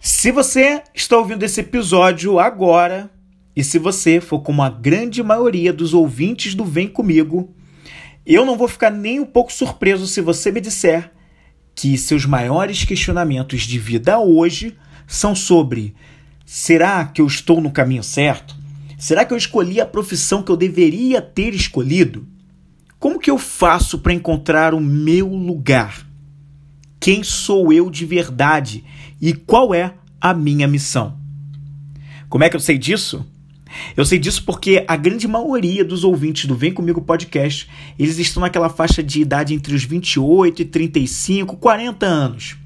Se você está ouvindo esse episódio agora, e se você for como a grande maioria dos ouvintes do Vem Comigo, eu não vou ficar nem um pouco surpreso se você me disser que seus maiores questionamentos de vida hoje são sobre: será que eu estou no caminho certo? Será que eu escolhi a profissão que eu deveria ter escolhido? Como que eu faço para encontrar o meu lugar? Quem sou eu de verdade e qual é a minha missão? Como é que eu sei disso? Eu sei disso porque a grande maioria dos ouvintes do Vem Comigo Podcast, eles estão naquela faixa de idade entre os 28 e 35, 40 anos.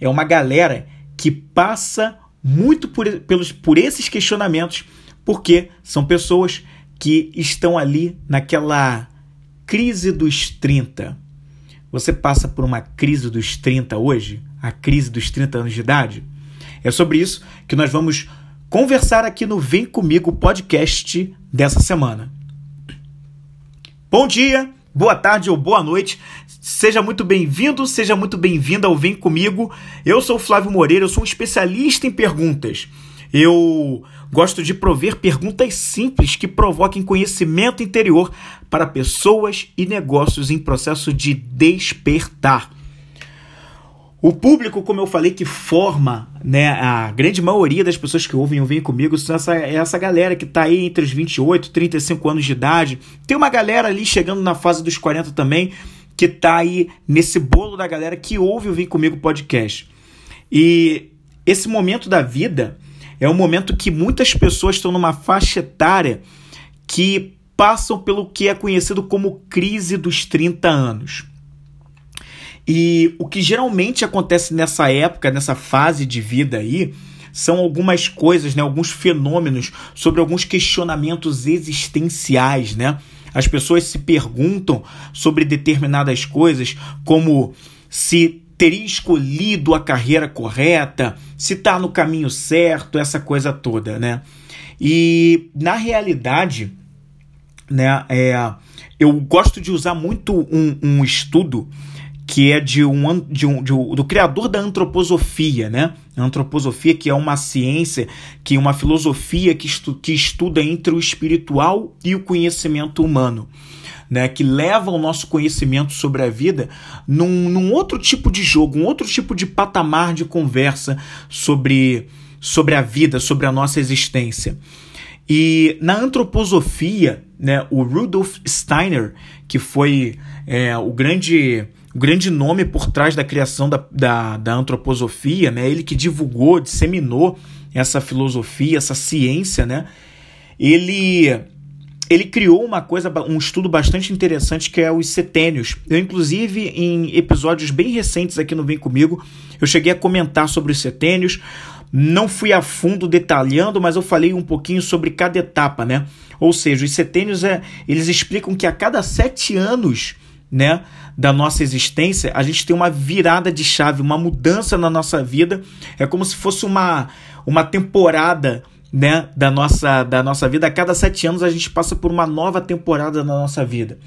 É uma galera que passa muito por, pelos, por esses questionamentos, porque são pessoas que estão ali naquela crise dos 30. Você passa por uma crise dos 30 hoje? A crise dos 30 anos de idade? É sobre isso que nós vamos conversar aqui no Vem Comigo podcast dessa semana. Bom dia, boa tarde ou boa noite. Seja muito bem-vindo, seja muito bem-vinda ao Vem Comigo. Eu sou o Flávio Moreira, eu sou um especialista em perguntas. Eu gosto de prover perguntas simples que provoquem conhecimento interior para pessoas e negócios em processo de despertar. O público, como eu falei, que forma né, a grande maioria das pessoas que ouvem ou vêm comigo essa, é essa galera que está aí entre os 28 e 35 anos de idade. Tem uma galera ali chegando na fase dos 40 também, que está aí nesse bolo da galera que ouve o Vem Comigo podcast. E esse momento da vida é um momento que muitas pessoas estão numa faixa etária que passam pelo que é conhecido como crise dos 30 anos. E o que geralmente acontece nessa época, nessa fase de vida aí, são algumas coisas, né, alguns fenômenos sobre alguns questionamentos existenciais, né? As pessoas se perguntam sobre determinadas coisas, como se teria escolhido a carreira correta, se está no caminho certo, essa coisa toda, né? E na realidade, né, é, eu gosto de usar muito um, um estudo que é de um, de um, de um, do criador da antroposofia, né? A antroposofia que é uma ciência, que é uma filosofia que, estu, que estuda entre o espiritual e o conhecimento humano. Né, que leva o nosso conhecimento sobre a vida num, num outro tipo de jogo, um outro tipo de patamar de conversa sobre, sobre a vida, sobre a nossa existência. E na antroposofia, né, o Rudolf Steiner, que foi é, o grande o grande nome por trás da criação da, da, da antroposofia, né? ele que divulgou, disseminou essa filosofia, essa ciência, né? ele, ele criou uma coisa, um estudo bastante interessante que é os setênios. Eu, inclusive, em episódios bem recentes aqui no Vem Comigo, eu cheguei a comentar sobre os setênios. Não fui a fundo detalhando, mas eu falei um pouquinho sobre cada etapa, né? Ou seja, os setênios é, eles explicam que a cada sete anos né, da nossa existência, a gente tem uma virada de chave, uma mudança na nossa vida. É como se fosse uma, uma temporada né, da, nossa, da nossa vida. A cada sete anos a gente passa por uma nova temporada na nossa vida.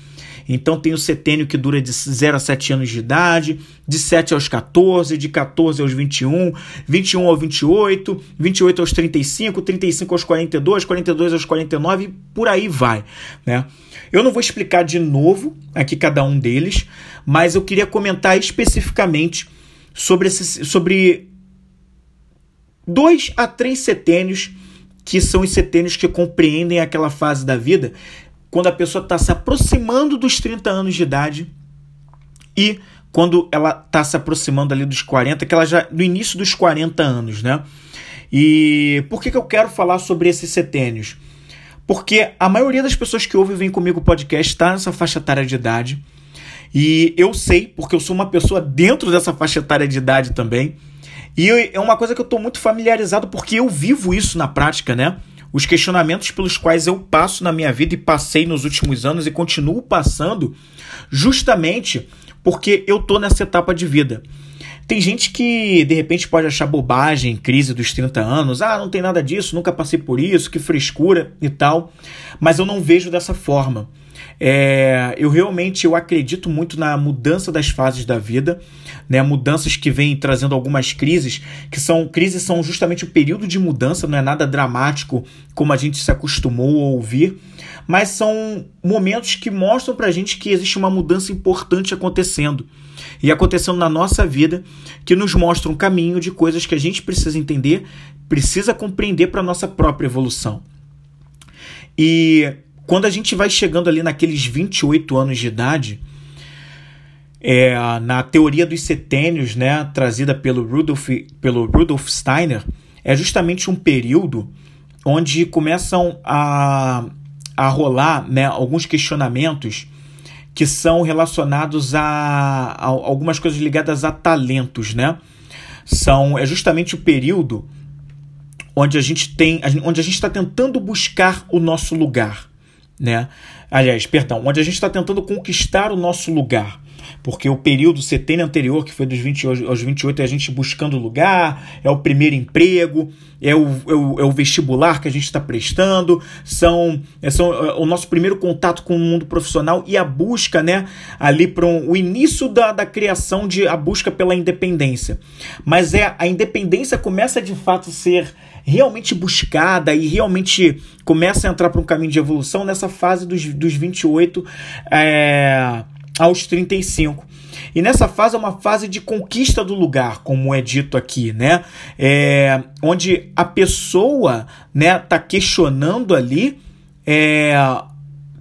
Então tem o setênio que dura de 0 a 7 anos de idade, de 7 aos 14, de 14 aos 21, 21 aos 28, 28 aos 35, 35 aos 42, 42 aos 49 e por aí vai, né? Eu não vou explicar de novo aqui cada um deles, mas eu queria comentar especificamente sobre, esse, sobre dois a três setênios que são os setênios que compreendem aquela fase da vida quando a pessoa está se aproximando dos 30 anos de idade e quando ela está se aproximando ali dos 40, que ela já no início dos 40 anos, né? E por que, que eu quero falar sobre esses setênios? Porque a maioria das pessoas que ouvem Vem Comigo podcast está nessa faixa etária de idade. E eu sei, porque eu sou uma pessoa dentro dessa faixa etária de idade também. E é uma coisa que eu estou muito familiarizado porque eu vivo isso na prática, né? Os questionamentos pelos quais eu passo na minha vida e passei nos últimos anos e continuo passando, justamente porque eu tô nessa etapa de vida. Tem gente que de repente pode achar bobagem, crise dos 30 anos, ah, não tem nada disso, nunca passei por isso, que frescura e tal, mas eu não vejo dessa forma. É, eu realmente eu acredito muito na mudança das fases da vida, né? Mudanças que vêm trazendo algumas crises, que são crises são justamente o período de mudança, não é nada dramático como a gente se acostumou a ouvir, mas são momentos que mostram pra gente que existe uma mudança importante acontecendo. E acontecendo na nossa vida, que nos mostra um caminho de coisas que a gente precisa entender, precisa compreender para nossa própria evolução. E quando a gente vai chegando ali naqueles 28 anos de idade, é, na teoria dos setênios, né, trazida pelo Rudolf, pelo Rudolf Steiner, é justamente um período onde começam a, a rolar né, alguns questionamentos que são relacionados a, a, algumas coisas ligadas a talentos, né? São é justamente o período onde a gente tem, onde a gente está tentando buscar o nosso lugar, né? Aliás, perdão, onde a gente está tentando conquistar o nosso lugar porque o período setênio anterior, que foi dos 20 aos 28, é a gente buscando lugar, é o primeiro emprego, é o, é o, é o vestibular que a gente está prestando, são, é, são é, o nosso primeiro contato com o mundo profissional e a busca, né, ali para um, o início da, da criação de a busca pela independência. Mas é a independência começa de fato a ser realmente buscada e realmente começa a entrar para um caminho de evolução nessa fase dos, dos 28 é, aos 35. E nessa fase é uma fase de conquista do lugar, como é dito aqui, né? É, onde a pessoa, né, tá questionando ali, é,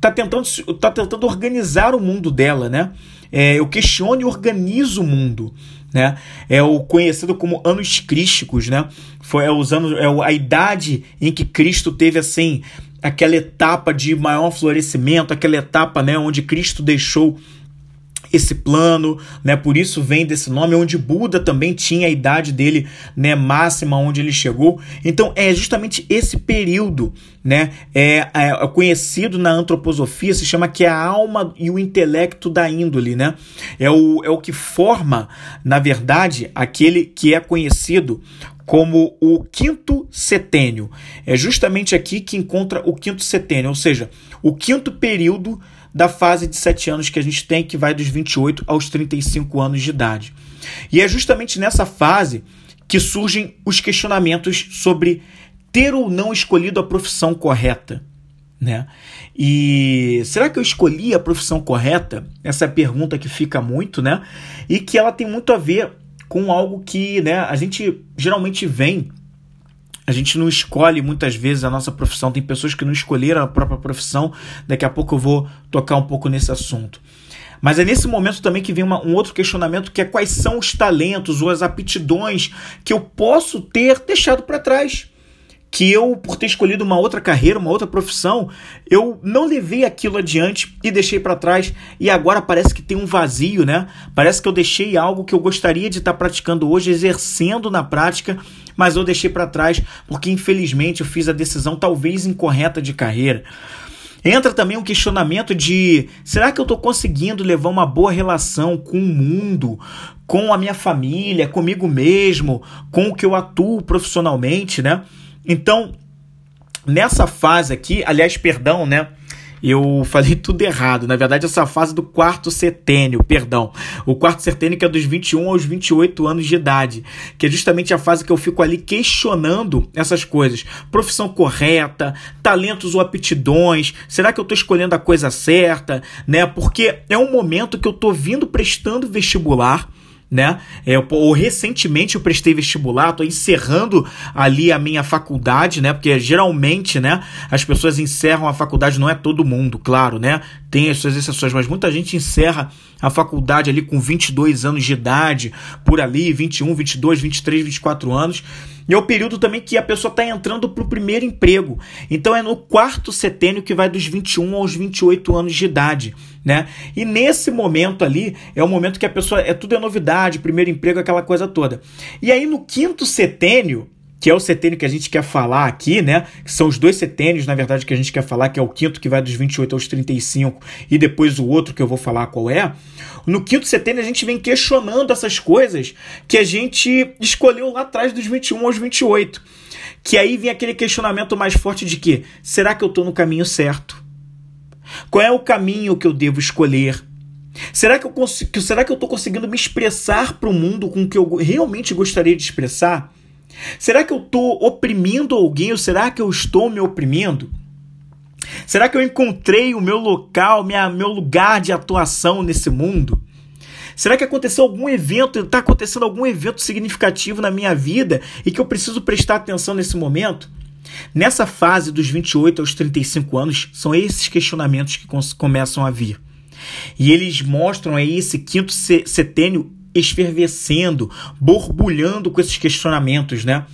tá tentando, tá tentando organizar o mundo dela, né? É, eu questiono e organizo o mundo, né? É o conhecido como anos crísticos, né? Foi é os anos, é a idade em que Cristo teve assim aquela etapa de maior florescimento, aquela etapa, né, onde Cristo deixou esse plano, né? Por isso vem desse nome, onde Buda também tinha a idade dele, né, máxima onde ele chegou. Então é justamente esse período, né? É, é conhecido na antroposofia, se chama que é a alma e o intelecto da índole, né? É o, é o que forma, na verdade, aquele que é conhecido como o quinto setênio. É justamente aqui que encontra o quinto setênio, ou seja, o quinto período da fase de 7 anos que a gente tem, que vai dos 28 aos 35 anos de idade. E é justamente nessa fase que surgem os questionamentos sobre ter ou não escolhido a profissão correta. Né? E será que eu escolhi a profissão correta? Essa é a pergunta que fica muito, né? E que ela tem muito a ver com algo que né, a gente geralmente vem a gente não escolhe muitas vezes a nossa profissão. Tem pessoas que não escolheram a própria profissão. Daqui a pouco eu vou tocar um pouco nesse assunto. Mas é nesse momento também que vem uma, um outro questionamento que é quais são os talentos ou as aptidões que eu posso ter deixado para trás que eu, por ter escolhido uma outra carreira, uma outra profissão, eu não levei aquilo adiante e deixei para trás. E agora parece que tem um vazio, né? Parece que eu deixei algo que eu gostaria de estar praticando hoje, exercendo na prática, mas eu deixei para trás porque infelizmente eu fiz a decisão talvez incorreta de carreira. Entra também um questionamento de: será que eu estou conseguindo levar uma boa relação com o mundo, com a minha família, comigo mesmo, com o que eu atuo profissionalmente, né? Então, nessa fase aqui, aliás, perdão, né? Eu falei tudo errado. Na verdade, essa fase do quarto setênio, perdão. O quarto setênio que é dos 21 aos 28 anos de idade. Que é justamente a fase que eu fico ali questionando essas coisas. Profissão correta, talentos ou aptidões. Será que eu estou escolhendo a coisa certa? Né? Porque é um momento que eu estou vindo prestando vestibular né? É, ou recentemente eu prestei vestibular, estou encerrando ali a minha faculdade, né? Porque geralmente, né, as pessoas encerram a faculdade, não é todo mundo, claro, né? Tem as suas exceções, mas muita gente encerra a faculdade ali com 22 anos de idade, por ali, 21, 22, 23, 24 anos. E é o período também que a pessoa está entrando para o primeiro emprego. Então é no quarto setênio que vai dos 21 aos 28 anos de idade. Né? E nesse momento ali é o momento que a pessoa é tudo é novidade, primeiro emprego, aquela coisa toda. E aí no quinto setênio, que é o setênio que a gente quer falar aqui, né? Que são os dois setênios, na verdade, que a gente quer falar, que é o quinto que vai dos 28 aos 35 e depois o outro que eu vou falar qual é. No quinto setênio a gente vem questionando essas coisas que a gente escolheu lá atrás dos 21 aos 28. Que aí vem aquele questionamento mais forte de que será que eu estou no caminho certo? Qual é o caminho que eu devo escolher? Será que eu será que eu estou conseguindo me expressar para o mundo com o que eu realmente gostaria de expressar? Será que eu estou oprimindo alguém ou será que eu estou me oprimindo? Será que eu encontrei o meu local, minha, meu lugar de atuação nesse mundo? Será que aconteceu algum evento, está acontecendo algum evento significativo na minha vida e que eu preciso prestar atenção nesse momento? Nessa fase dos 28 aos 35 anos, são esses questionamentos que começam a vir. E eles mostram aí esse quinto setênio esfervescendo, borbulhando com esses questionamentos, né?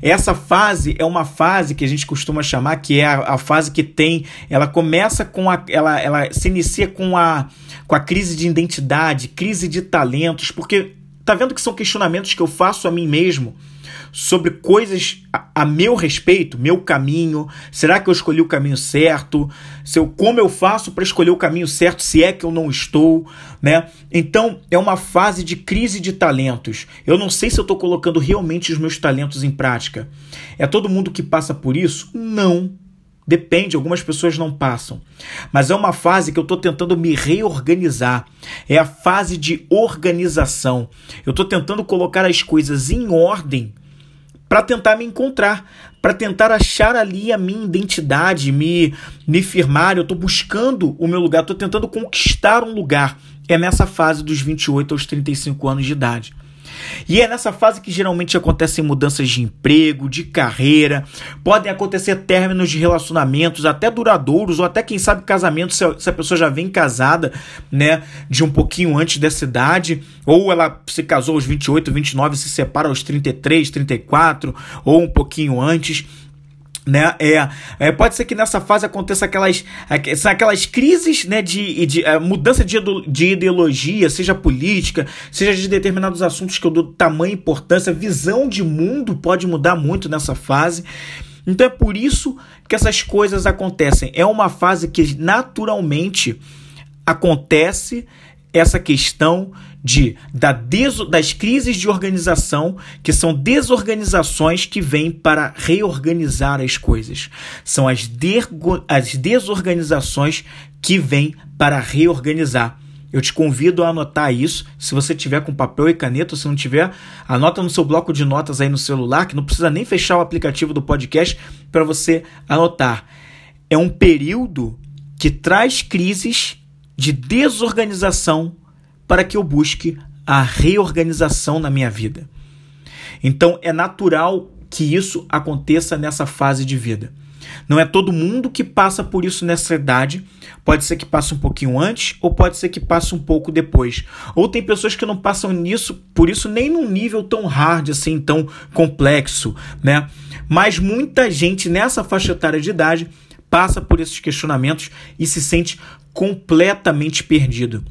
Essa fase é uma fase que a gente costuma chamar que é a, a fase que tem, ela começa com a, ela, ela se inicia com a, com a crise de identidade, crise de talentos, porque tá vendo que são questionamentos que eu faço a mim mesmo sobre coisas a, a, meu respeito, meu caminho. Será que eu escolhi o caminho certo? Se eu, como eu faço para escolher o caminho certo se é que eu não estou, né? Então é uma fase de crise de talentos. Eu não sei se eu estou colocando realmente os meus talentos em prática. É todo mundo que passa por isso? Não. Depende, algumas pessoas não passam. Mas é uma fase que eu estou tentando me reorganizar. É a fase de organização. Eu estou tentando colocar as coisas em ordem para tentar me encontrar, para tentar achar ali a minha identidade, me, me firmar. Eu estou buscando o meu lugar, estou tentando conquistar um lugar. É nessa fase dos 28 aos 35 anos de idade. E é nessa fase que geralmente acontecem mudanças de emprego, de carreira, podem acontecer términos de relacionamentos, até duradouros, ou até quem sabe casamentos, se a pessoa já vem casada, né, de um pouquinho antes dessa idade, ou ela se casou aos 28, 29, se separa aos 33, 34, ou um pouquinho antes né? É, é, pode ser que nessa fase aconteça aquelas, aquelas crises né, de, de uh, mudança de, de ideologia, seja política, seja de determinados assuntos que eu dou tamanho importância, visão de mundo pode mudar muito nessa fase. Então é por isso que essas coisas acontecem. É uma fase que naturalmente acontece essa questão de da des, das crises de organização, que são desorganizações que vêm para reorganizar as coisas. São as, de, as desorganizações que vêm para reorganizar. Eu te convido a anotar isso. Se você tiver com papel e caneta, se não tiver, anota no seu bloco de notas aí no celular, que não precisa nem fechar o aplicativo do podcast para você anotar. É um período que traz crises de desorganização para que eu busque a reorganização na minha vida. Então é natural que isso aconteça nessa fase de vida. Não é todo mundo que passa por isso nessa idade. Pode ser que passe um pouquinho antes, ou pode ser que passe um pouco depois. Ou tem pessoas que não passam nisso, por isso nem num nível tão hard assim, tão complexo, né? Mas muita gente nessa faixa etária de idade passa por esses questionamentos e se sente completamente perdido.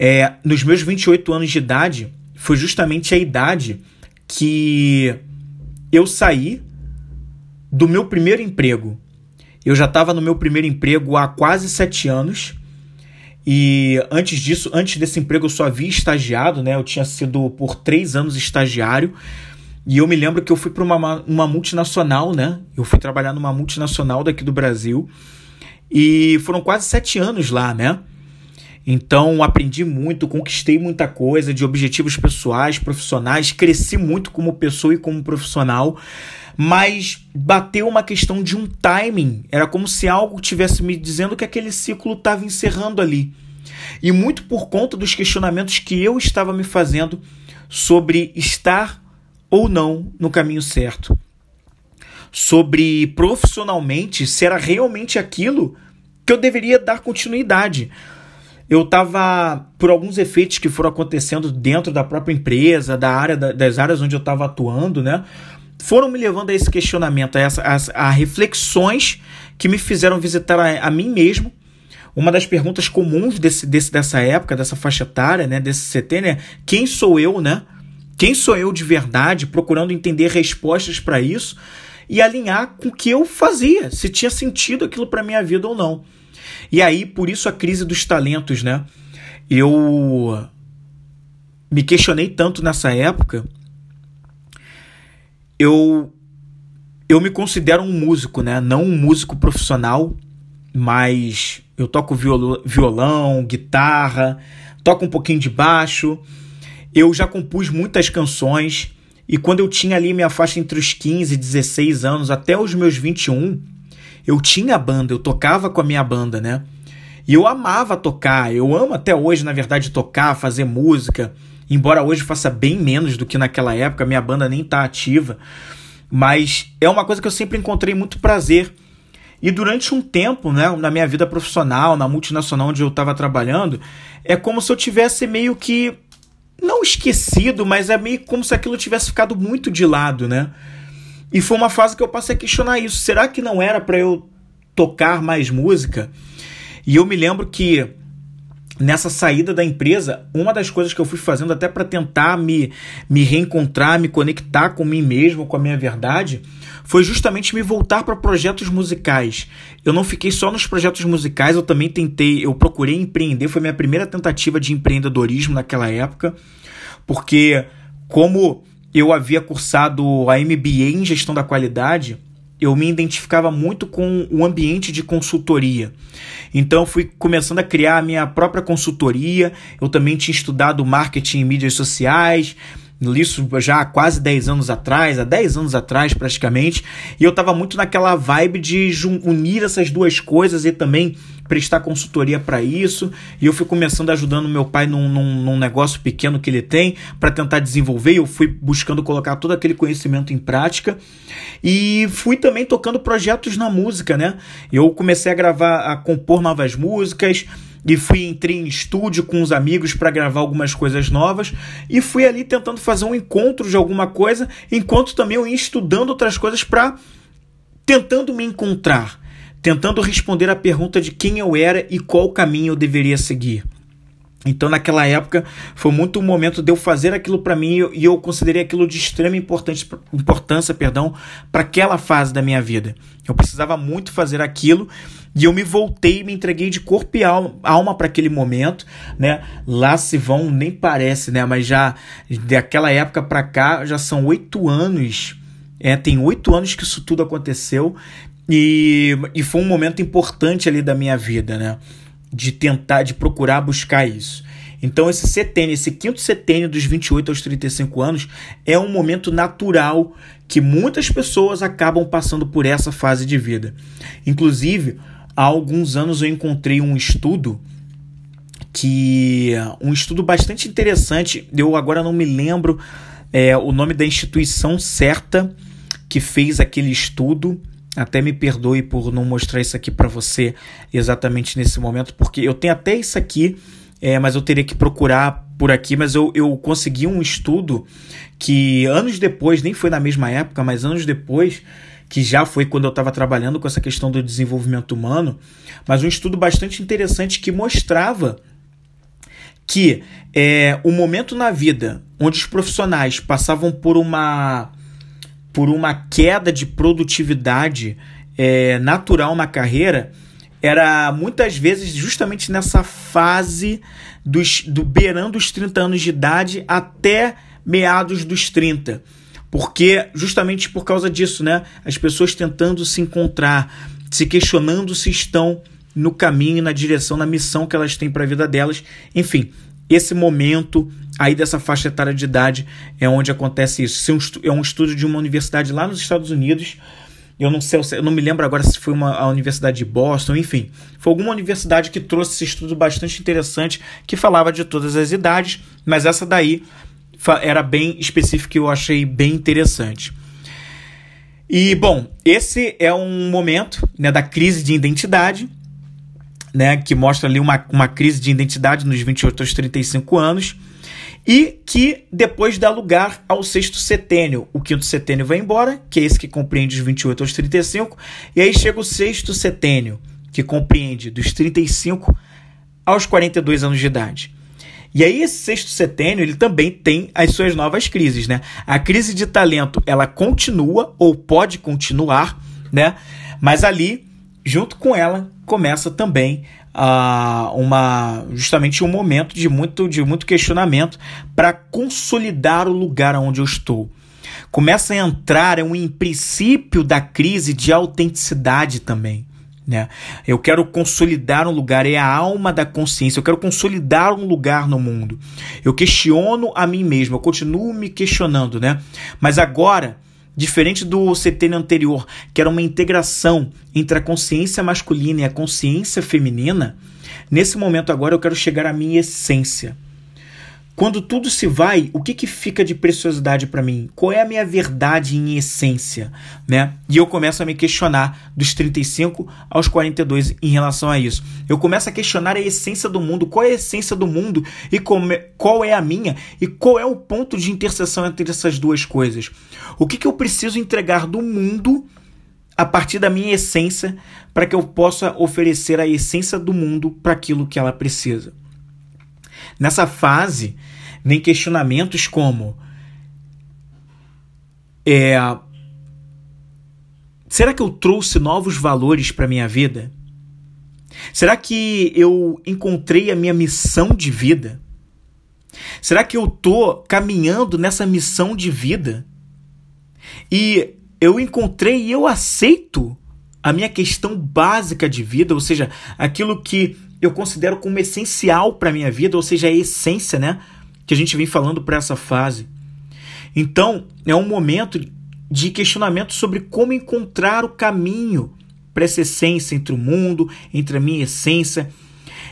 É, nos meus 28 anos de idade, foi justamente a idade que eu saí do meu primeiro emprego. Eu já estava no meu primeiro emprego há quase sete anos. E antes disso, antes desse emprego, eu só havia estagiado, né? Eu tinha sido por três anos estagiário. E eu me lembro que eu fui para uma, uma multinacional, né? Eu fui trabalhar numa multinacional daqui do Brasil. E foram quase sete anos lá, né? Então aprendi muito, conquistei muita coisa de objetivos pessoais, profissionais, cresci muito como pessoa e como profissional, mas bateu uma questão de um timing. Era como se algo tivesse me dizendo que aquele ciclo estava encerrando ali. E muito por conta dos questionamentos que eu estava me fazendo sobre estar ou não no caminho certo sobre profissionalmente se era realmente aquilo que eu deveria dar continuidade. Eu estava, por alguns efeitos que foram acontecendo dentro da própria empresa, da área das áreas onde eu estava atuando, né? Foram me levando a esse questionamento, a, essa, a, a reflexões que me fizeram visitar a, a, mim mesmo. Uma das perguntas comuns desse, desse, dessa época, dessa faixa etária, né, desse CT, né? Quem sou eu, né? Quem sou eu de verdade? Procurando entender respostas para isso e alinhar com o que eu fazia, se tinha sentido aquilo para minha vida ou não. E aí, por isso a crise dos talentos, né? Eu me questionei tanto nessa época. Eu eu me considero um músico, né? Não um músico profissional, mas eu toco violão, guitarra, toco um pouquinho de baixo. Eu já compus muitas canções e quando eu tinha ali minha faixa entre os 15 e 16 anos até os meus 21, eu tinha banda, eu tocava com a minha banda, né? E eu amava tocar, eu amo até hoje, na verdade, tocar, fazer música. Embora hoje faça bem menos do que naquela época, minha banda nem tá ativa. Mas é uma coisa que eu sempre encontrei muito prazer. E durante um tempo, né, na minha vida profissional, na multinacional onde eu estava trabalhando, é como se eu tivesse meio que não esquecido, mas é meio como se aquilo tivesse ficado muito de lado, né? E foi uma fase que eu passei a questionar isso. Será que não era para eu tocar mais música? E eu me lembro que nessa saída da empresa, uma das coisas que eu fui fazendo até para tentar me, me reencontrar, me conectar com mim mesmo, com a minha verdade, foi justamente me voltar para projetos musicais. Eu não fiquei só nos projetos musicais, eu também tentei, eu procurei empreender, foi minha primeira tentativa de empreendedorismo naquela época, porque como eu havia cursado a MBA em gestão da qualidade, eu me identificava muito com o ambiente de consultoria. Então fui começando a criar a minha própria consultoria. Eu também tinha estudado marketing e mídias sociais, isso já há quase 10 anos atrás, há 10 anos atrás praticamente, e eu estava muito naquela vibe de unir essas duas coisas e também prestar consultoria para isso. E eu fui começando ajudando meu pai num, num, num negócio pequeno que ele tem para tentar desenvolver. Eu fui buscando colocar todo aquele conhecimento em prática e fui também tocando projetos na música, né? Eu comecei a gravar, a compor novas músicas e fui entrei em estúdio com os amigos para gravar algumas coisas novas e fui ali tentando fazer um encontro de alguma coisa, enquanto também eu ia estudando outras coisas para tentando me encontrar, tentando responder a pergunta de quem eu era e qual caminho eu deveria seguir. Então, naquela época, foi muito o momento de eu fazer aquilo para mim e eu considerei aquilo de extrema importância perdão, para aquela fase da minha vida. Eu precisava muito fazer aquilo e eu me voltei, me entreguei de corpo e alma para aquele momento, né? Lá se vão, nem parece, né? Mas já daquela época para cá já são oito anos. É, tem oito anos que isso tudo aconteceu e, e foi um momento importante ali da minha vida, né? De tentar, de procurar buscar isso. Então, esse setênio, esse quinto setênio dos 28 aos 35 anos, é um momento natural que muitas pessoas acabam passando por essa fase de vida. Inclusive, há alguns anos eu encontrei um estudo que um estudo bastante interessante. Eu agora não me lembro é, o nome da instituição certa que fez aquele estudo. Até me perdoe por não mostrar isso aqui para você exatamente nesse momento, porque eu tenho até isso aqui, é, mas eu teria que procurar por aqui. Mas eu, eu consegui um estudo que anos depois, nem foi na mesma época, mas anos depois, que já foi quando eu estava trabalhando com essa questão do desenvolvimento humano, mas um estudo bastante interessante que mostrava que é, o momento na vida onde os profissionais passavam por uma por uma queda de produtividade é, natural na carreira era muitas vezes justamente nessa fase dos, do beirando os 30 anos de idade até meados dos 30. Porque justamente por causa disso, né? As pessoas tentando se encontrar, se questionando se estão no caminho, na direção, na missão que elas têm para a vida delas. Enfim, esse momento aí dessa faixa etária de idade é onde acontece isso. É um estudo de uma universidade lá nos Estados Unidos. Eu não sei, eu não me lembro agora se foi uma, a Universidade de Boston, enfim. Foi alguma universidade que trouxe esse estudo bastante interessante que falava de todas as idades, mas essa daí era bem específico e eu achei bem interessante. E, bom, esse é um momento né, da crise de identidade, né, que mostra ali uma, uma crise de identidade nos 28 aos 35 anos, e que depois dá lugar ao sexto setênio. O quinto setênio vai embora, que é esse que compreende os 28 aos 35, e aí chega o sexto setênio, que compreende dos 35 aos 42 anos de idade. E aí esse sexto setênio, ele também tem as suas novas crises, né? A crise de talento, ela continua ou pode continuar, né? Mas ali, junto com ela, começa também uh, uma justamente um momento de muito de muito questionamento para consolidar o lugar onde eu estou. Começa a entrar um princípio da crise de autenticidade também Né? Eu quero consolidar um lugar, é a alma da consciência. Eu quero consolidar um lugar no mundo. Eu questiono a mim mesmo, eu continuo me questionando, né? Mas agora, diferente do setênio anterior, que era uma integração entre a consciência masculina e a consciência feminina, nesse momento agora eu quero chegar à minha essência. Quando tudo se vai, o que, que fica de preciosidade para mim? Qual é a minha verdade em essência? Né? E eu começo a me questionar dos 35 aos 42 em relação a isso. Eu começo a questionar a essência do mundo, qual é a essência do mundo e qual é a minha e qual é o ponto de interseção entre essas duas coisas. O que, que eu preciso entregar do mundo a partir da minha essência para que eu possa oferecer a essência do mundo para aquilo que ela precisa. Nessa fase, vem questionamentos como: é, será que eu trouxe novos valores para minha vida? Será que eu encontrei a minha missão de vida? Será que eu tô caminhando nessa missão de vida? E eu encontrei e eu aceito a minha questão básica de vida, ou seja, aquilo que eu considero como essencial para minha vida, ou seja, a essência, né? Que a gente vem falando para essa fase. Então, é um momento de questionamento sobre como encontrar o caminho para essa essência entre o mundo, entre a minha essência.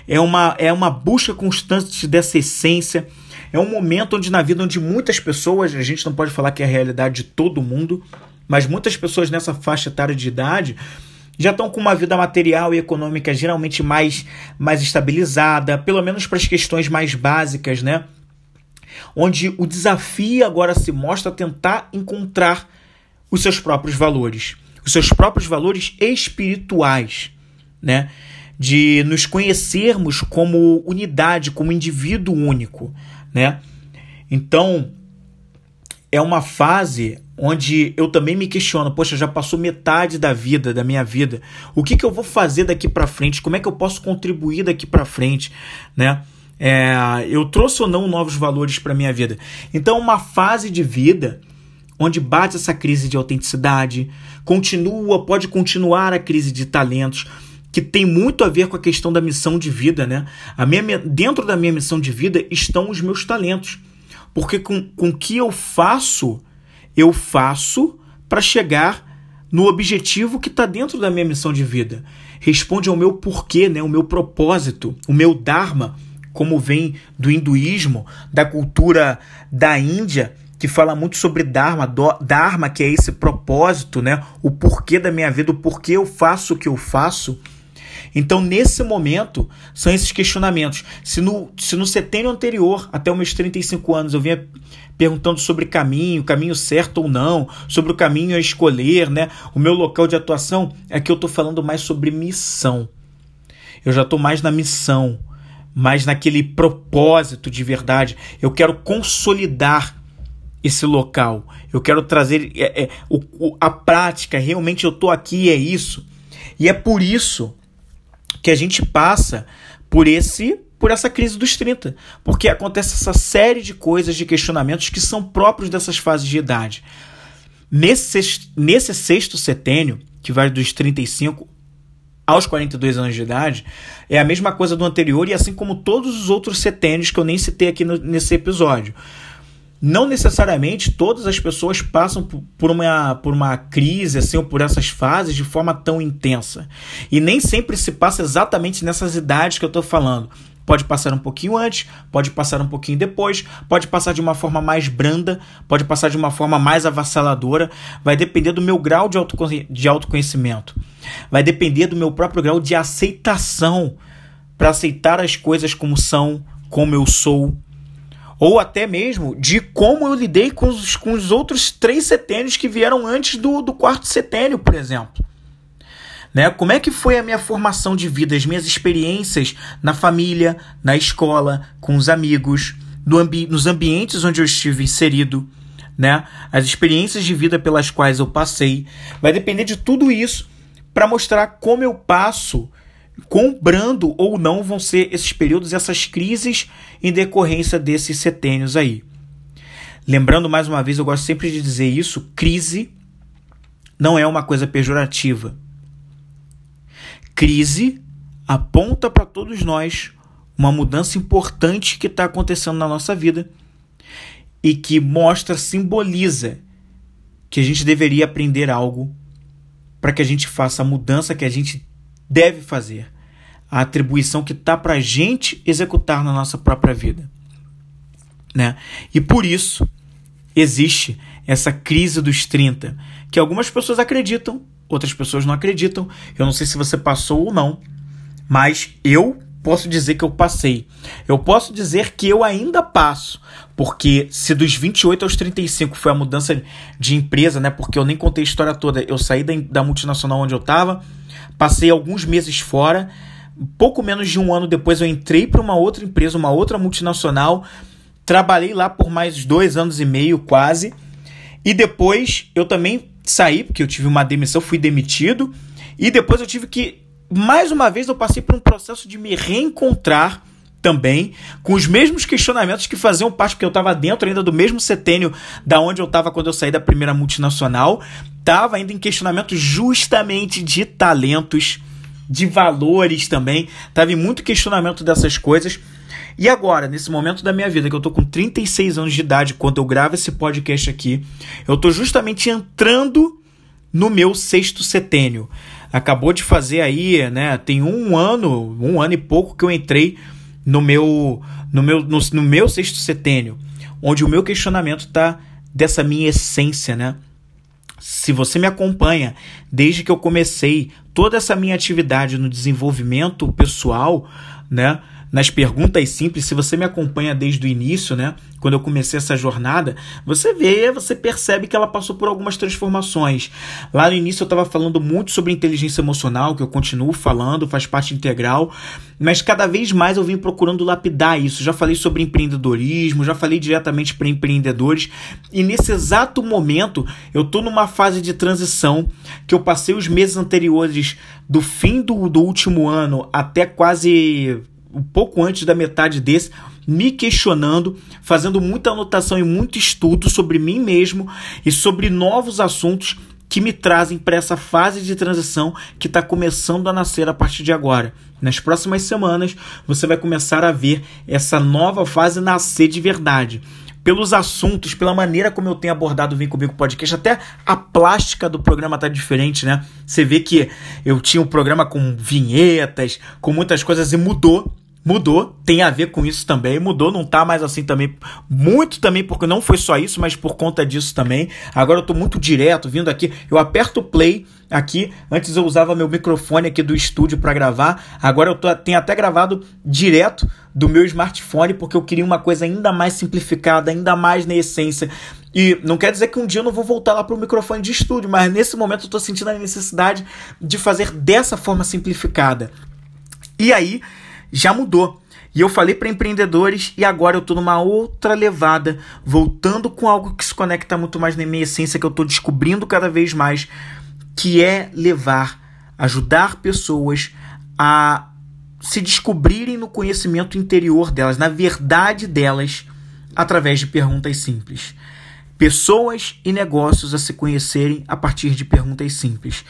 É uma, é uma busca constante dessa essência. É um momento onde, na vida, onde muitas pessoas, a gente não pode falar que é a realidade de todo mundo, mas muitas pessoas nessa faixa etária de idade já estão com uma vida material e econômica geralmente mais, mais estabilizada, pelo menos para as questões mais básicas, né? Onde o desafio agora se mostra tentar encontrar os seus próprios valores, os seus próprios valores espirituais, né? De nos conhecermos como unidade, como indivíduo único, né? Então, é uma fase onde eu também me questiono, poxa, já passou metade da vida, da minha vida. O que, que eu vou fazer daqui para frente? Como é que eu posso contribuir daqui para frente, né? É, eu trouxe ou não novos valores para minha vida? Então, uma fase de vida onde bate essa crise de autenticidade, continua, pode continuar a crise de talentos, que tem muito a ver com a questão da missão de vida, né? A minha, dentro da minha missão de vida estão os meus talentos. Porque com o que eu faço, eu faço para chegar no objetivo que está dentro da minha missão de vida. Responde ao meu porquê, né? o meu propósito, o meu Dharma, como vem do hinduísmo, da cultura da Índia, que fala muito sobre Dharma, Dharma que é esse propósito, né? o porquê da minha vida, o porquê eu faço o que eu faço. Então, nesse momento, são esses questionamentos. Se no, se no setênio anterior, até os meus 35 anos, eu vinha perguntando sobre caminho, caminho certo ou não, sobre o caminho a escolher, né? O meu local de atuação é que eu estou falando mais sobre missão. Eu já estou mais na missão, mais naquele propósito de verdade. Eu quero consolidar esse local. Eu quero trazer é, é, o, o, a prática. Realmente eu estou aqui é isso. E é por isso que a gente passa por esse por essa crise dos 30, porque acontece essa série de coisas, de questionamentos que são próprios dessas fases de idade. Nesse, nesse sexto setênio, que vai dos 35 aos 42 anos de idade, é a mesma coisa do anterior e assim como todos os outros setênios que eu nem citei aqui no, nesse episódio não necessariamente todas as pessoas passam por uma, por uma crise assim, ou por essas fases de forma tão intensa. E nem sempre se passa exatamente nessas idades que eu estou falando. Pode passar um pouquinho antes, pode passar um pouquinho depois, pode passar de uma forma mais branda, pode passar de uma forma mais avassaladora. Vai depender do meu grau de, de autoconhecimento. Vai depender do meu próprio grau de aceitação para aceitar as coisas como são, como eu sou, ou até mesmo de como eu lidei com os, com os outros três setênios que vieram antes do, do quarto setênio, por exemplo. Né? Como é que foi a minha formação de vida, as minhas experiências na família, na escola, com os amigos, no ambi nos ambientes onde eu estive inserido, né? as experiências de vida pelas quais eu passei. Vai depender de tudo isso para mostrar como eu passo quão brando ou não vão ser esses períodos, essas crises em decorrência desses setênios aí. Lembrando mais uma vez, eu gosto sempre de dizer isso: crise não é uma coisa pejorativa. Crise aponta para todos nós uma mudança importante que está acontecendo na nossa vida e que mostra, simboliza que a gente deveria aprender algo para que a gente faça a mudança que a gente deve fazer, a atribuição que está para a gente executar na nossa própria vida. Né? E por isso existe essa crise dos 30, que algumas pessoas acreditam, outras pessoas não acreditam. Eu não sei se você passou ou não, mas eu posso dizer que eu passei. Eu posso dizer que eu ainda passo, porque se dos 28 aos 35 foi a mudança de empresa, né? Porque eu nem contei a história toda. Eu saí da, da multinacional onde eu estava, passei alguns meses fora, pouco menos de um ano depois eu entrei para uma outra empresa, uma outra multinacional, trabalhei lá por mais dois anos e meio quase, e depois eu também saí, porque eu tive uma demissão, fui demitido, e depois eu tive que mais uma vez eu passei por um processo de me reencontrar também com os mesmos questionamentos que faziam parte, porque eu estava dentro ainda do mesmo setênio da onde eu estava quando eu saí da primeira multinacional, estava ainda em questionamento justamente de talentos, de valores também, estava em muito questionamento dessas coisas. E agora, nesse momento da minha vida, que eu tô com 36 anos de idade, quando eu gravo esse podcast aqui, eu tô justamente entrando no meu sexto setênio acabou de fazer aí, né? Tem um ano, um ano e pouco que eu entrei no meu, no meu, no, no meu sexto setênio, onde o meu questionamento está dessa minha essência, né? Se você me acompanha desde que eu comecei toda essa minha atividade no desenvolvimento pessoal, né? Nas perguntas simples, se você me acompanha desde o início, né, quando eu comecei essa jornada, você vê, você percebe que ela passou por algumas transformações. Lá no início eu estava falando muito sobre inteligência emocional, que eu continuo falando, faz parte integral, mas cada vez mais eu vim procurando lapidar isso. Já falei sobre empreendedorismo, já falei diretamente para empreendedores, e nesse exato momento eu estou numa fase de transição que eu passei os meses anteriores do fim do, do último ano até quase um pouco antes da metade desse, me questionando, fazendo muita anotação e muito estudo sobre mim mesmo e sobre novos assuntos que me trazem para essa fase de transição que está começando a nascer a partir de agora. Nas próximas semanas, você vai começar a ver essa nova fase nascer de verdade pelos assuntos, pela maneira como eu tenho abordado o Vem Comigo Podcast, até a plástica do programa tá diferente, né? Você vê que eu tinha um programa com vinhetas, com muitas coisas e mudou mudou, tem a ver com isso também, mudou, não tá mais assim também, muito também, porque não foi só isso, mas por conta disso também. Agora eu tô muito direto, vindo aqui, eu aperto o play aqui, antes eu usava meu microfone aqui do estúdio para gravar, agora eu tô, tenho até gravado direto do meu smartphone, porque eu queria uma coisa ainda mais simplificada, ainda mais na essência. E não quer dizer que um dia eu não vou voltar lá pro microfone de estúdio, mas nesse momento eu tô sentindo a necessidade de fazer dessa forma simplificada. E aí, já mudou. E eu falei para empreendedores e agora eu estou numa outra levada, voltando com algo que se conecta muito mais na minha essência, que eu estou descobrindo cada vez mais, que é levar, ajudar pessoas a se descobrirem no conhecimento interior delas, na verdade delas, através de perguntas simples pessoas e negócios a se conhecerem a partir de perguntas simples.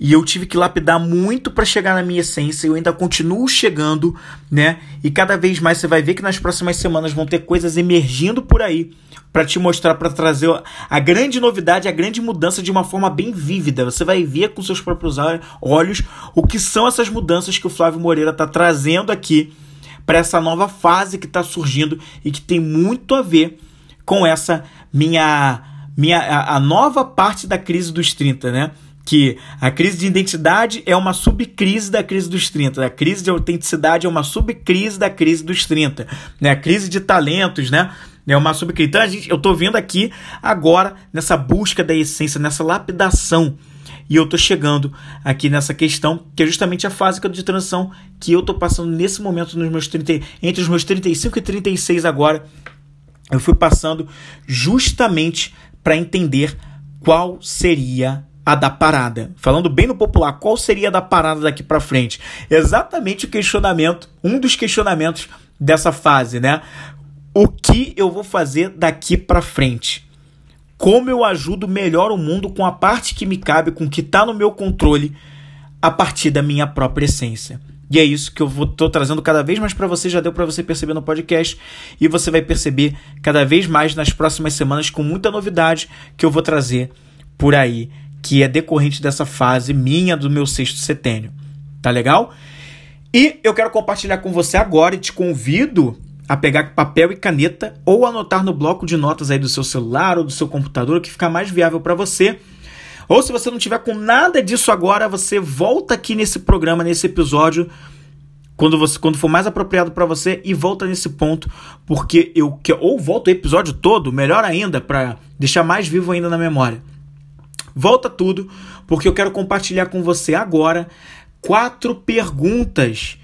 E eu tive que lapidar muito para chegar na minha essência, eu ainda continuo chegando, né? E cada vez mais você vai ver que nas próximas semanas vão ter coisas emergindo por aí para te mostrar, para trazer a grande novidade, a grande mudança de uma forma bem vívida. Você vai ver com seus próprios olhos o que são essas mudanças que o Flávio Moreira está trazendo aqui para essa nova fase que está surgindo e que tem muito a ver com essa minha minha a, a nova parte da crise dos 30, né? que a crise de identidade é uma subcrise da crise dos 30, a crise de autenticidade é uma subcrise da crise dos 30, né? A crise de talentos, né? É uma subcrise. Então, a gente, eu estou vendo aqui agora nessa busca da essência, nessa lapidação. E eu estou chegando aqui nessa questão, que é justamente a fase de transição que eu estou passando nesse momento nos meus 30, entre os meus 35 e 36 agora, eu fui passando justamente para entender qual seria a da parada. Falando bem no popular, qual seria a da parada daqui para frente? Exatamente o questionamento, um dos questionamentos dessa fase, né? O que eu vou fazer daqui para frente? Como eu ajudo melhor o mundo com a parte que me cabe, com o que está no meu controle, a partir da minha própria essência. E é isso que eu estou trazendo cada vez mais para você, já deu para você perceber no podcast, e você vai perceber cada vez mais nas próximas semanas com muita novidade que eu vou trazer por aí, que é decorrente dessa fase minha do meu sexto setênio. Tá legal? E eu quero compartilhar com você agora e te convido a pegar papel e caneta ou anotar no bloco de notas aí do seu celular ou do seu computador, que fica mais viável para você. Ou se você não tiver com nada disso agora, você volta aqui nesse programa, nesse episódio, quando você quando for mais apropriado para você e volta nesse ponto, porque eu que ou volta o episódio todo, melhor ainda, para deixar mais vivo ainda na memória. Volta tudo, porque eu quero compartilhar com você agora quatro perguntas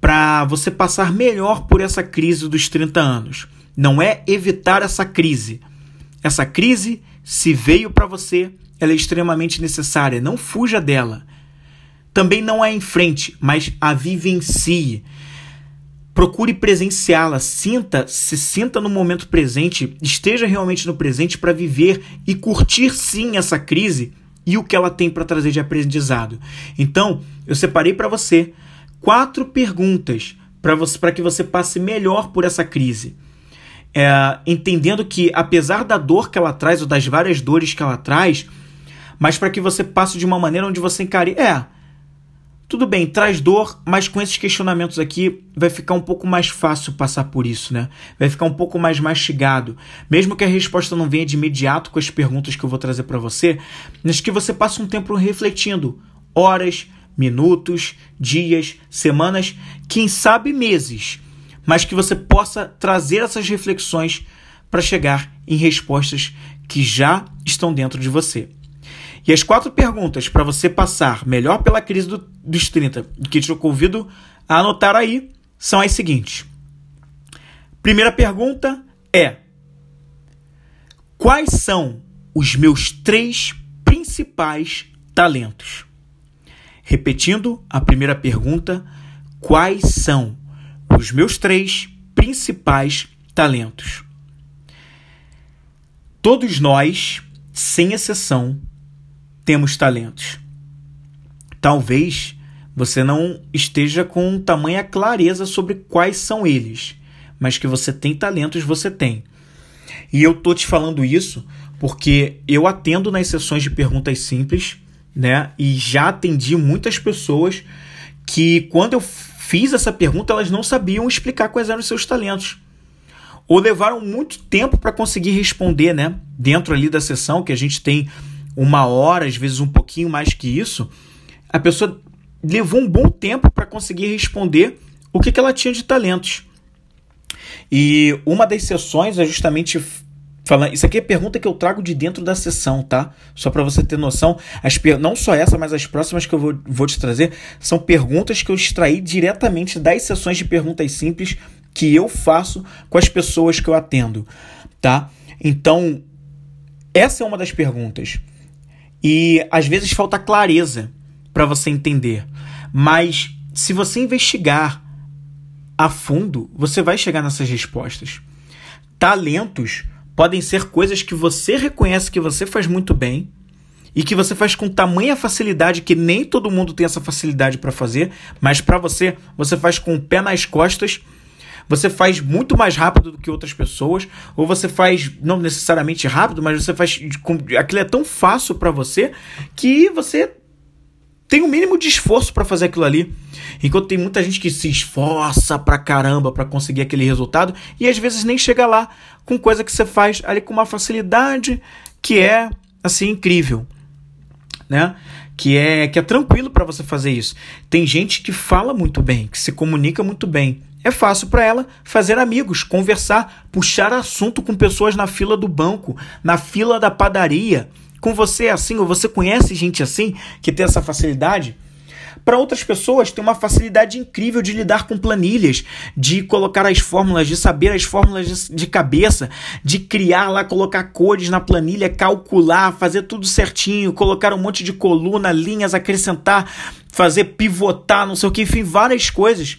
para você passar melhor por essa crise dos 30 anos. Não é evitar essa crise. Essa crise, se veio para você, ela é extremamente necessária. Não fuja dela. Também não é em frente, mas a vivencie. Procure presenciá-la, sinta, se sinta no momento presente, esteja realmente no presente para viver e curtir sim essa crise e o que ela tem para trazer de aprendizado. Então, eu separei para você quatro perguntas para que você passe melhor por essa crise. É, entendendo que, apesar da dor que ela traz, ou das várias dores que ela traz, mas para que você passe de uma maneira onde você encare. É, tudo bem, traz dor, mas com esses questionamentos aqui vai ficar um pouco mais fácil passar por isso, né? Vai ficar um pouco mais mastigado. Mesmo que a resposta não venha de imediato com as perguntas que eu vou trazer para você, mas que você passe um tempo refletindo, horas, minutos, dias, semanas, quem sabe meses, mas que você possa trazer essas reflexões para chegar em respostas que já estão dentro de você. E as quatro perguntas para você passar melhor pela crise do, dos 30, que te convido a anotar aí, são as seguintes. Primeira pergunta é: Quais são os meus três principais talentos? Repetindo a primeira pergunta, quais são os meus três principais talentos? Todos nós, sem exceção, temos talentos. Talvez você não esteja com tamanha clareza sobre quais são eles, mas que você tem talentos, você tem. E eu tô te falando isso porque eu atendo nas sessões de perguntas simples né? E já atendi muitas pessoas que, quando eu fiz essa pergunta, elas não sabiam explicar quais eram os seus talentos. Ou levaram muito tempo para conseguir responder, né? Dentro ali da sessão, que a gente tem uma hora, às vezes um pouquinho mais que isso, a pessoa levou um bom tempo para conseguir responder o que, que ela tinha de talentos. E uma das sessões é justamente Falando, isso aqui é pergunta que eu trago de dentro da sessão, tá? Só para você ter noção. As não só essa, mas as próximas que eu vou, vou te trazer são perguntas que eu extraí diretamente das sessões de perguntas simples que eu faço com as pessoas que eu atendo, tá? Então, essa é uma das perguntas. E às vezes falta clareza para você entender. Mas se você investigar a fundo, você vai chegar nessas respostas. Talentos podem ser coisas que você reconhece que você faz muito bem e que você faz com tamanha facilidade que nem todo mundo tem essa facilidade para fazer, mas para você, você faz com o pé nas costas. Você faz muito mais rápido do que outras pessoas, ou você faz não necessariamente rápido, mas você faz aquilo é tão fácil para você que você tem o um mínimo de esforço para fazer aquilo ali. Enquanto tem muita gente que se esforça pra caramba para conseguir aquele resultado e às vezes nem chega lá com coisa que você faz ali com uma facilidade que é assim incrível, né? Que é que é tranquilo para você fazer isso. Tem gente que fala muito bem, que se comunica muito bem. É fácil para ela fazer amigos, conversar, puxar assunto com pessoas na fila do banco, na fila da padaria, com você é assim, ou você conhece gente assim que tem essa facilidade? Para outras pessoas, tem uma facilidade incrível de lidar com planilhas, de colocar as fórmulas, de saber as fórmulas de cabeça, de criar lá, colocar cores na planilha, calcular, fazer tudo certinho, colocar um monte de coluna, linhas, acrescentar, fazer pivotar, não sei o que, enfim, várias coisas.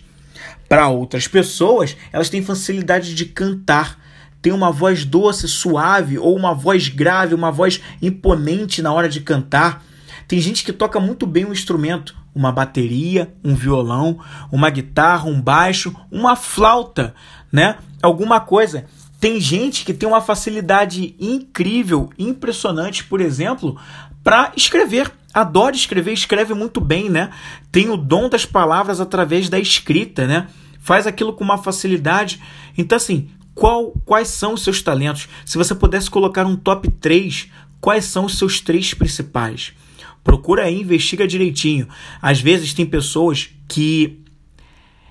Para outras pessoas, elas têm facilidade de cantar tem uma voz doce, suave, ou uma voz grave, uma voz imponente na hora de cantar. Tem gente que toca muito bem um instrumento, uma bateria, um violão, uma guitarra, um baixo, uma flauta, né? Alguma coisa. Tem gente que tem uma facilidade incrível, impressionante, por exemplo, para escrever. Adora escrever, escreve muito bem, né? Tem o dom das palavras através da escrita, né? Faz aquilo com uma facilidade. Então, assim, qual, quais são os seus talentos? Se você pudesse colocar um top 3, quais são os seus três principais? Procura aí, investiga direitinho. Às vezes tem pessoas que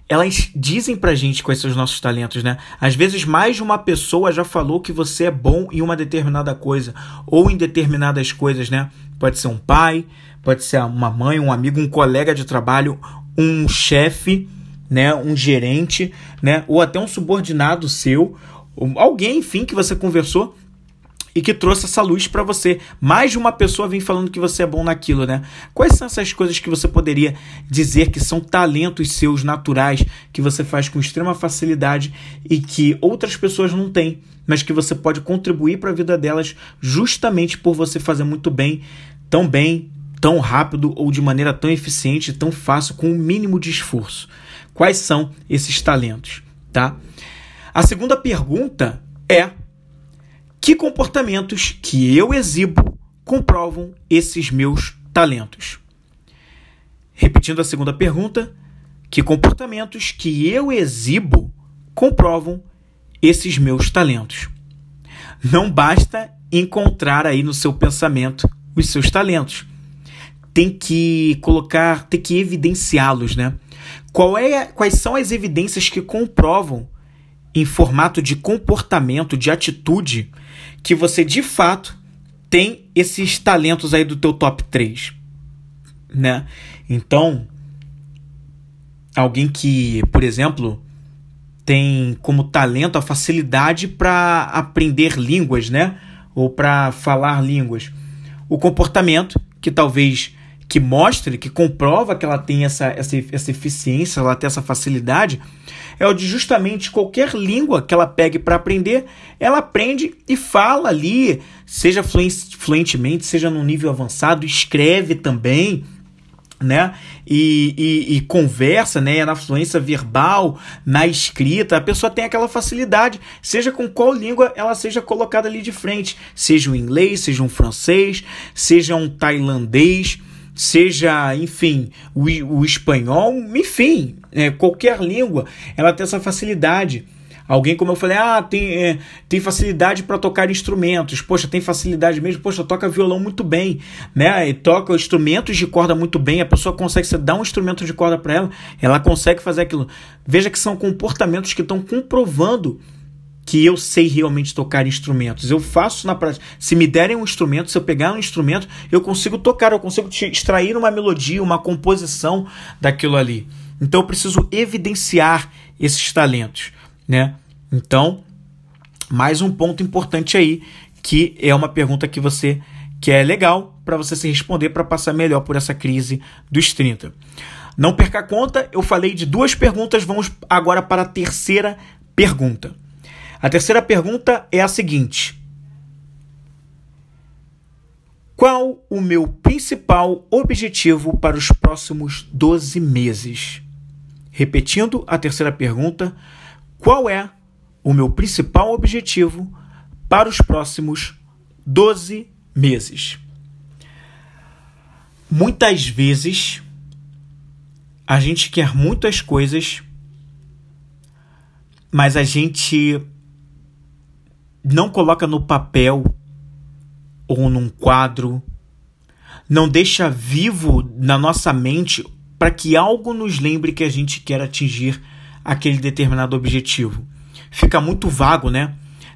elas dizem pra gente quais são os nossos talentos, né? Às vezes mais de uma pessoa já falou que você é bom em uma determinada coisa ou em determinadas coisas, né? Pode ser um pai, pode ser uma mãe, um amigo, um colega de trabalho, um chefe, né, um gerente, né, ou até um subordinado seu, alguém, enfim, que você conversou e que trouxe essa luz para você. Mais de uma pessoa vem falando que você é bom naquilo, né? Quais são essas coisas que você poderia dizer que são talentos seus naturais, que você faz com extrema facilidade e que outras pessoas não têm, mas que você pode contribuir para a vida delas justamente por você fazer muito bem, tão bem, tão rápido ou de maneira tão eficiente, tão fácil, com o mínimo de esforço. Quais são esses talentos, tá? A segunda pergunta é que comportamentos que eu exibo comprovam esses meus talentos? Repetindo a segunda pergunta, que comportamentos que eu exibo comprovam esses meus talentos? Não basta encontrar aí no seu pensamento os seus talentos. Tem que colocar, tem que evidenciá-los, né? Qual é, quais são as evidências que comprovam em formato de comportamento, de atitude, que você de fato tem esses talentos aí do teu top 3, né? Então, alguém que, por exemplo, tem como talento a facilidade para aprender línguas, né? Ou para falar línguas. O comportamento, que talvez que mostre, que comprova que ela tem essa, essa, essa eficiência, ela tem essa facilidade, é o de justamente qualquer língua que ela pegue para aprender, ela aprende e fala ali, seja fluentemente, seja num nível avançado, escreve também, né? E, e, e, conversa, né? Na fluência verbal, na escrita, a pessoa tem aquela facilidade, seja com qual língua ela seja colocada ali de frente, seja um inglês, seja um francês, seja um tailandês seja, enfim, o, o espanhol, enfim, é, qualquer língua, ela tem essa facilidade. Alguém, como eu falei, ah, tem, é, tem facilidade para tocar instrumentos. Poxa, tem facilidade mesmo. Poxa, toca violão muito bem, né? E toca instrumentos de corda muito bem. A pessoa consegue, você dá um instrumento de corda para ela, ela consegue fazer aquilo. Veja que são comportamentos que estão comprovando que eu sei realmente tocar instrumentos. Eu faço na prática. Se me derem um instrumento, se eu pegar um instrumento, eu consigo tocar, eu consigo extrair uma melodia, uma composição daquilo ali. Então eu preciso evidenciar esses talentos, né? Então, mais um ponto importante aí, que é uma pergunta que você que é legal para você se responder para passar melhor por essa crise dos 30. Não perca a conta, eu falei de duas perguntas, vamos agora para a terceira pergunta. A terceira pergunta é a seguinte: Qual o meu principal objetivo para os próximos 12 meses? Repetindo a terceira pergunta, qual é o meu principal objetivo para os próximos 12 meses? Muitas vezes a gente quer muitas coisas, mas a gente não coloca no papel ou num quadro, não deixa vivo na nossa mente para que algo nos lembre que a gente quer atingir aquele determinado objetivo. Fica muito vago, né?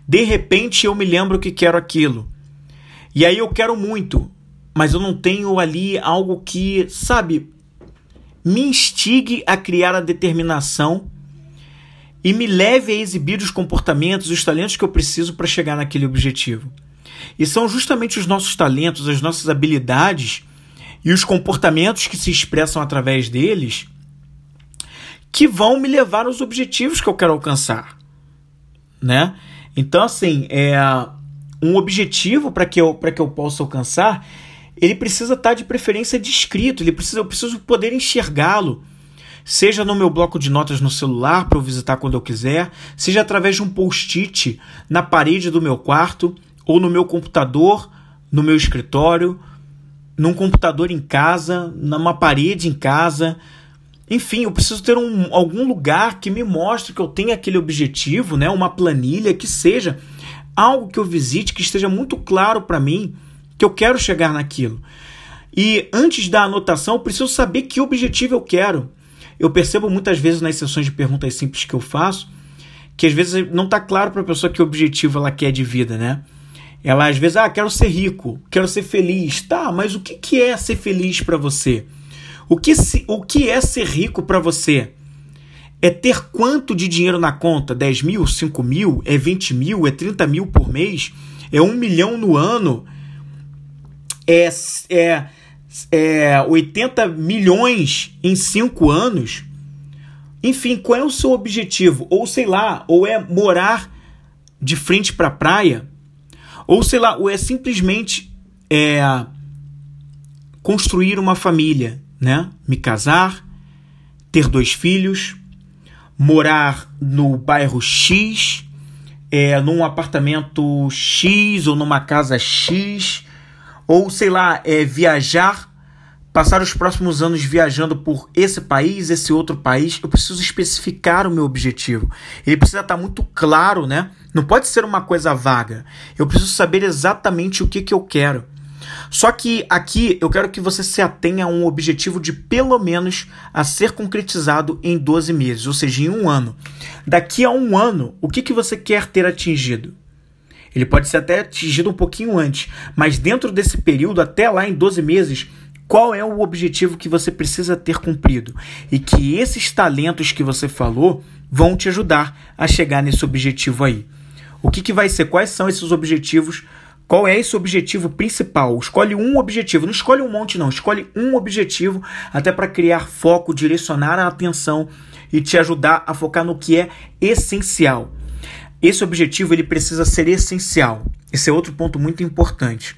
De repente eu me lembro que quero aquilo. E aí eu quero muito, mas eu não tenho ali algo que, sabe, me instigue a criar a determinação e me leve a exibir os comportamentos e os talentos que eu preciso para chegar naquele objetivo. E são justamente os nossos talentos, as nossas habilidades e os comportamentos que se expressam através deles que vão me levar aos objetivos que eu quero alcançar, né? Então assim, é um objetivo para que eu para que eu possa alcançar, ele precisa estar tá de preferência descrito, ele precisa, eu preciso poder enxergá-lo, seja no meu bloco de notas no celular para eu visitar quando eu quiser, seja através de um post-it na parede do meu quarto ou no meu computador, no meu escritório, num computador em casa, numa parede em casa. Enfim, eu preciso ter um, algum lugar que me mostre que eu tenho aquele objetivo, né? uma planilha que seja algo que eu visite, que esteja muito claro para mim que eu quero chegar naquilo. E antes da anotação, eu preciso saber que objetivo eu quero. Eu percebo muitas vezes nas sessões de perguntas simples que eu faço que às vezes não está claro para a pessoa que objetivo ela quer de vida, né? Ela às vezes, ah, quero ser rico, quero ser feliz. Tá, mas o que, que é ser feliz para você? O que, se, o que é ser rico para você? É ter quanto de dinheiro na conta? 10 mil, 5 mil? É 20 mil? É 30 mil por mês? É 1 milhão no ano? É, é, é 80 milhões em 5 anos? Enfim, qual é o seu objetivo? Ou sei lá, ou é morar de frente para a praia? Ou sei lá, ou é simplesmente é, construir uma família, né? Me casar, ter dois filhos, morar no bairro X, é, num apartamento X ou numa casa X, ou sei lá, é, viajar, passar os próximos anos viajando por esse país, esse outro país. Eu preciso especificar o meu objetivo. Ele precisa estar muito claro, né? Não pode ser uma coisa vaga. Eu preciso saber exatamente o que, que eu quero. Só que aqui eu quero que você se atenha a um objetivo de pelo menos a ser concretizado em 12 meses, ou seja, em um ano. Daqui a um ano, o que, que você quer ter atingido? Ele pode ser até atingido um pouquinho antes, mas dentro desse período, até lá em 12 meses, qual é o objetivo que você precisa ter cumprido? E que esses talentos que você falou vão te ajudar a chegar nesse objetivo aí. O que, que vai ser? Quais são esses objetivos? Qual é esse objetivo principal? Escolhe um objetivo, não escolhe um monte, não. Escolhe um objetivo até para criar foco, direcionar a atenção e te ajudar a focar no que é essencial. Esse objetivo ele precisa ser essencial. Esse é outro ponto muito importante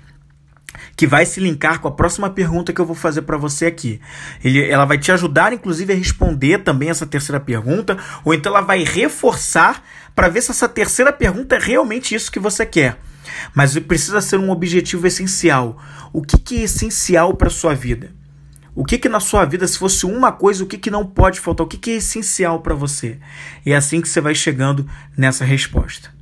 que vai se linkar com a próxima pergunta que eu vou fazer para você aqui. Ele, ela vai te ajudar, inclusive, a responder também essa terceira pergunta, ou então ela vai reforçar para ver se essa terceira pergunta é realmente isso que você quer. Mas precisa ser um objetivo essencial. O que, que é essencial para sua vida? O que que na sua vida, se fosse uma coisa, o que que não pode faltar? O que que é essencial para você? E é assim que você vai chegando nessa resposta.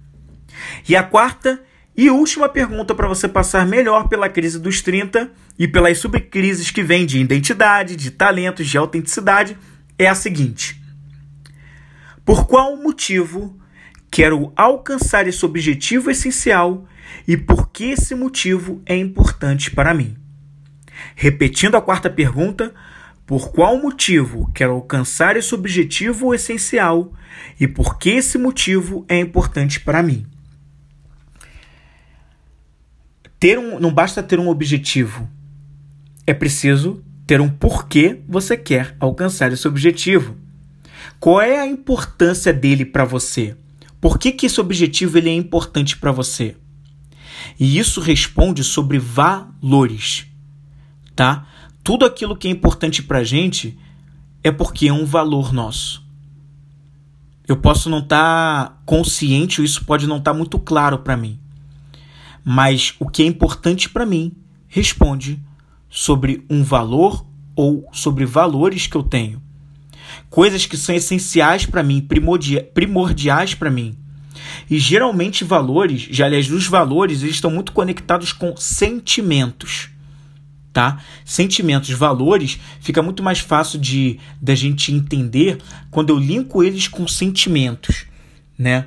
E a quarta e última pergunta para você passar melhor pela crise dos 30 e pelas subcrises que vêm de identidade, de talentos, de autenticidade é a seguinte: Por qual motivo quero alcançar esse objetivo essencial e por que esse motivo é importante para mim? Repetindo a quarta pergunta, por qual motivo quero alcançar esse objetivo essencial e por que esse motivo é importante para mim? ter um, não basta ter um objetivo. É preciso ter um porquê você quer alcançar esse objetivo. Qual é a importância dele para você? Por que, que esse objetivo ele é importante para você? E isso responde sobre valores, tá? Tudo aquilo que é importante para a gente é porque é um valor nosso. Eu posso não estar tá consciente, ou isso pode não estar tá muito claro para mim mas o que é importante para mim responde sobre um valor ou sobre valores que eu tenho. Coisas que são essenciais para mim, primordiais para mim. E geralmente valores, já aliás, os valores, eles estão muito conectados com sentimentos. Tá? Sentimentos, valores, fica muito mais fácil de da gente entender quando eu linko eles com sentimentos, né?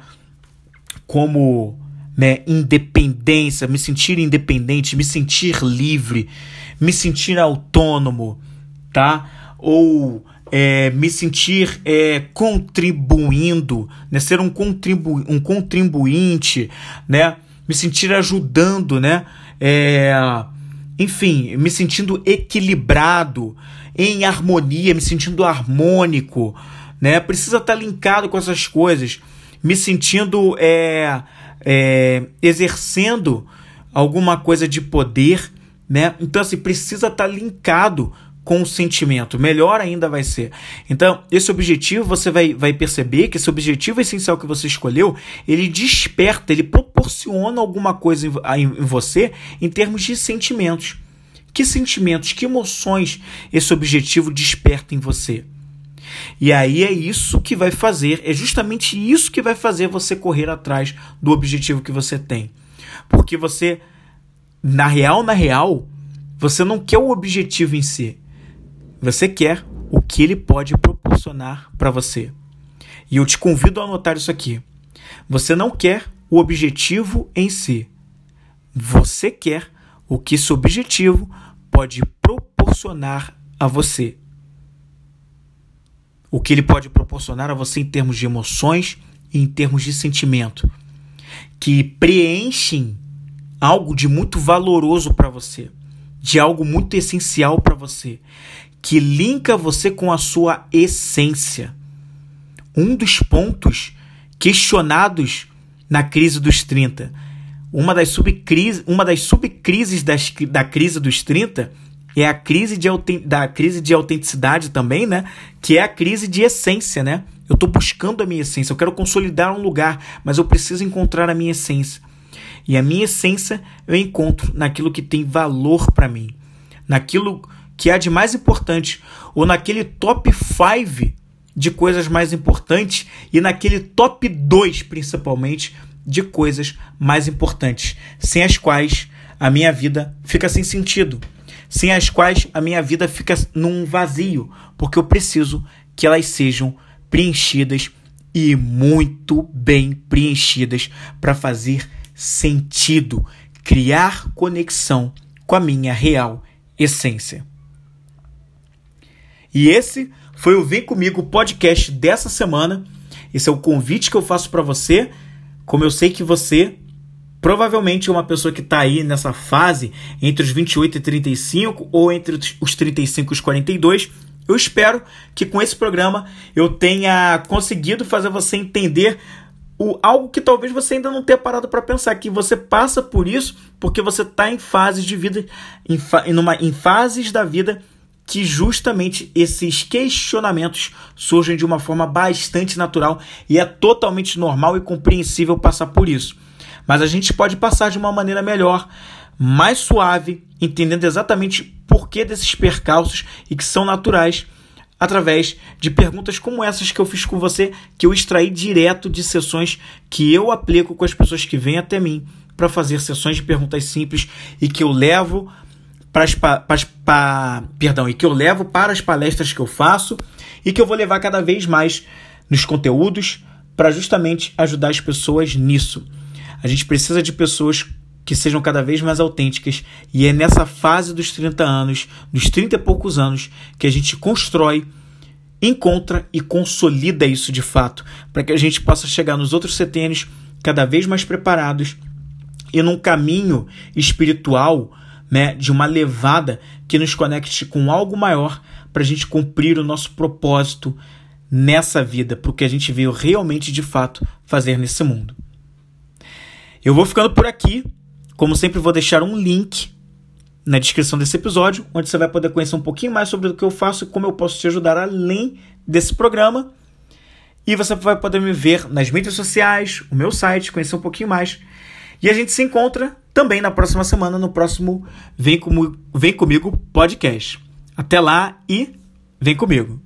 Como né, independência, me sentir independente, me sentir livre, me sentir autônomo, tá? Ou é, me sentir é, contribuindo, né, ser um, contribu um contribuinte, né, me sentir ajudando, né, é, enfim, me sentindo equilibrado, em harmonia, me sentindo harmônico, né, precisa estar linkado com essas coisas, me sentindo é, é, exercendo alguma coisa de poder, né? Então assim, precisa estar tá linkado com o sentimento, melhor ainda vai ser. Então, esse objetivo, você vai, vai perceber que esse objetivo essencial que você escolheu, ele desperta, ele proporciona alguma coisa em, em você em termos de sentimentos. Que sentimentos, que emoções esse objetivo desperta em você? E aí é isso que vai fazer, é justamente isso que vai fazer você correr atrás do objetivo que você tem. Porque você, na real, na real, você não quer o objetivo em si. Você quer o que ele pode proporcionar para você. E eu te convido a anotar isso aqui. Você não quer o objetivo em si. Você quer o que esse objetivo pode proporcionar a você. O que ele pode proporcionar a você em termos de emoções e em termos de sentimento, que preenchem algo de muito valoroso para você, de algo muito essencial para você, que linka você com a sua essência. Um dos pontos questionados na crise dos 30, uma das, subcrise, uma das subcrises das, da crise dos 30 é a crise de, da crise de autenticidade também, né? Que é a crise de essência, né? Eu estou buscando a minha essência, eu quero consolidar um lugar, mas eu preciso encontrar a minha essência. E a minha essência eu encontro naquilo que tem valor para mim, naquilo que há de mais importante, ou naquele top 5 de coisas mais importantes e naquele top 2 principalmente de coisas mais importantes, sem as quais a minha vida fica sem sentido, sem as quais a minha vida fica num vazio, porque eu preciso que elas sejam preenchidas e muito bem preenchidas para fazer sentido, criar conexão com a minha real essência. E esse foi o Vem Comigo podcast dessa semana. Esse é o convite que eu faço para você. Como eu sei que você provavelmente é uma pessoa que está aí nessa fase entre os 28 e 35 ou entre os 35 e os 42, eu espero que com esse programa eu tenha conseguido fazer você entender o, algo que talvez você ainda não tenha parado para pensar, que você passa por isso porque você está em fases de vida, em, fa, numa, em fases da vida que justamente esses questionamentos surgem de uma forma bastante natural e é totalmente normal e compreensível passar por isso. Mas a gente pode passar de uma maneira melhor, mais suave, entendendo exatamente por que desses percalços e que são naturais através de perguntas como essas que eu fiz com você, que eu extraí direto de sessões que eu aplico com as pessoas que vêm até mim para fazer sessões de perguntas simples e que eu levo para as, perdão, e que eu levo para as palestras que eu faço e que eu vou levar cada vez mais nos conteúdos para justamente ajudar as pessoas nisso. A gente precisa de pessoas que sejam cada vez mais autênticas e é nessa fase dos 30 anos, dos 30 e poucos anos, que a gente constrói, encontra e consolida isso de fato, para que a gente possa chegar nos outros setênios cada vez mais preparados e num caminho espiritual né, de uma levada que nos conecte com algo maior para a gente cumprir o nosso propósito nessa vida, para o que a gente veio realmente de fato fazer nesse mundo. Eu vou ficando por aqui. Como sempre, vou deixar um link na descrição desse episódio, onde você vai poder conhecer um pouquinho mais sobre o que eu faço e como eu posso te ajudar além desse programa. E você vai poder me ver nas mídias sociais, o meu site, conhecer um pouquinho mais. E a gente se encontra também na próxima semana, no próximo Vem, Vem Comigo podcast. Até lá e vem comigo!